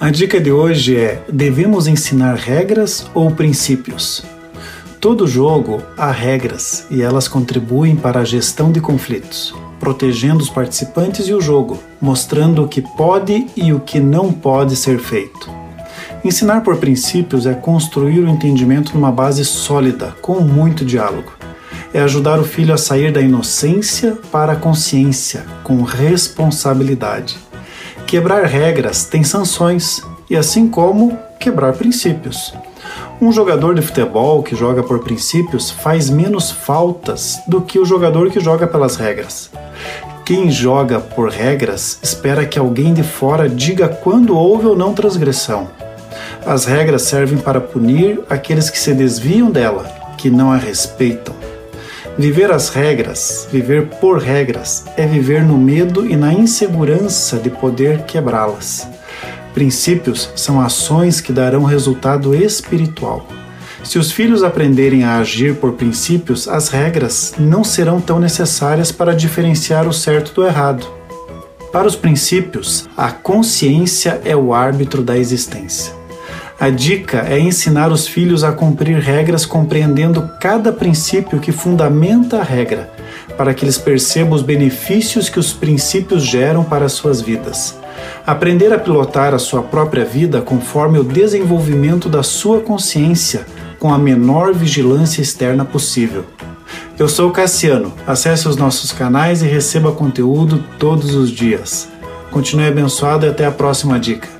A dica de hoje é: devemos ensinar regras ou princípios? Todo jogo há regras e elas contribuem para a gestão de conflitos, protegendo os participantes e o jogo, mostrando o que pode e o que não pode ser feito. Ensinar por princípios é construir o entendimento numa base sólida, com muito diálogo. É ajudar o filho a sair da inocência para a consciência, com responsabilidade. Quebrar regras tem sanções, e assim como quebrar princípios. Um jogador de futebol que joga por princípios faz menos faltas do que o jogador que joga pelas regras. Quem joga por regras espera que alguém de fora diga quando houve ou não transgressão. As regras servem para punir aqueles que se desviam dela, que não a respeitam. Viver as regras, viver por regras, é viver no medo e na insegurança de poder quebrá-las. Princípios são ações que darão resultado espiritual. Se os filhos aprenderem a agir por princípios, as regras não serão tão necessárias para diferenciar o certo do errado. Para os princípios, a consciência é o árbitro da existência. A dica é ensinar os filhos a cumprir regras compreendendo cada princípio que fundamenta a regra, para que eles percebam os benefícios que os princípios geram para as suas vidas. Aprender a pilotar a sua própria vida conforme o desenvolvimento da sua consciência, com a menor vigilância externa possível. Eu sou Cassiano. Acesse os nossos canais e receba conteúdo todos os dias. Continue abençoado e até a próxima dica.